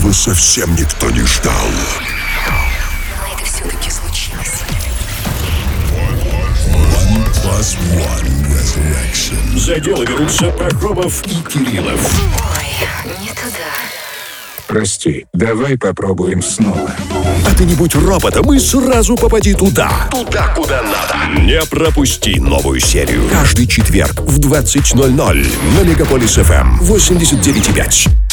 этого совсем никто не ждал. Но это все-таки случилось. One plus one resurrection. За дело берутся Прохобов и Кириллов. Ой, не туда. Прости, давай попробуем снова. А ты не будь роботом и сразу попади туда. Туда, куда надо. Не пропусти новую серию. Каждый четверг в 20.00 на Мегаполис ФМ эм. 89.5.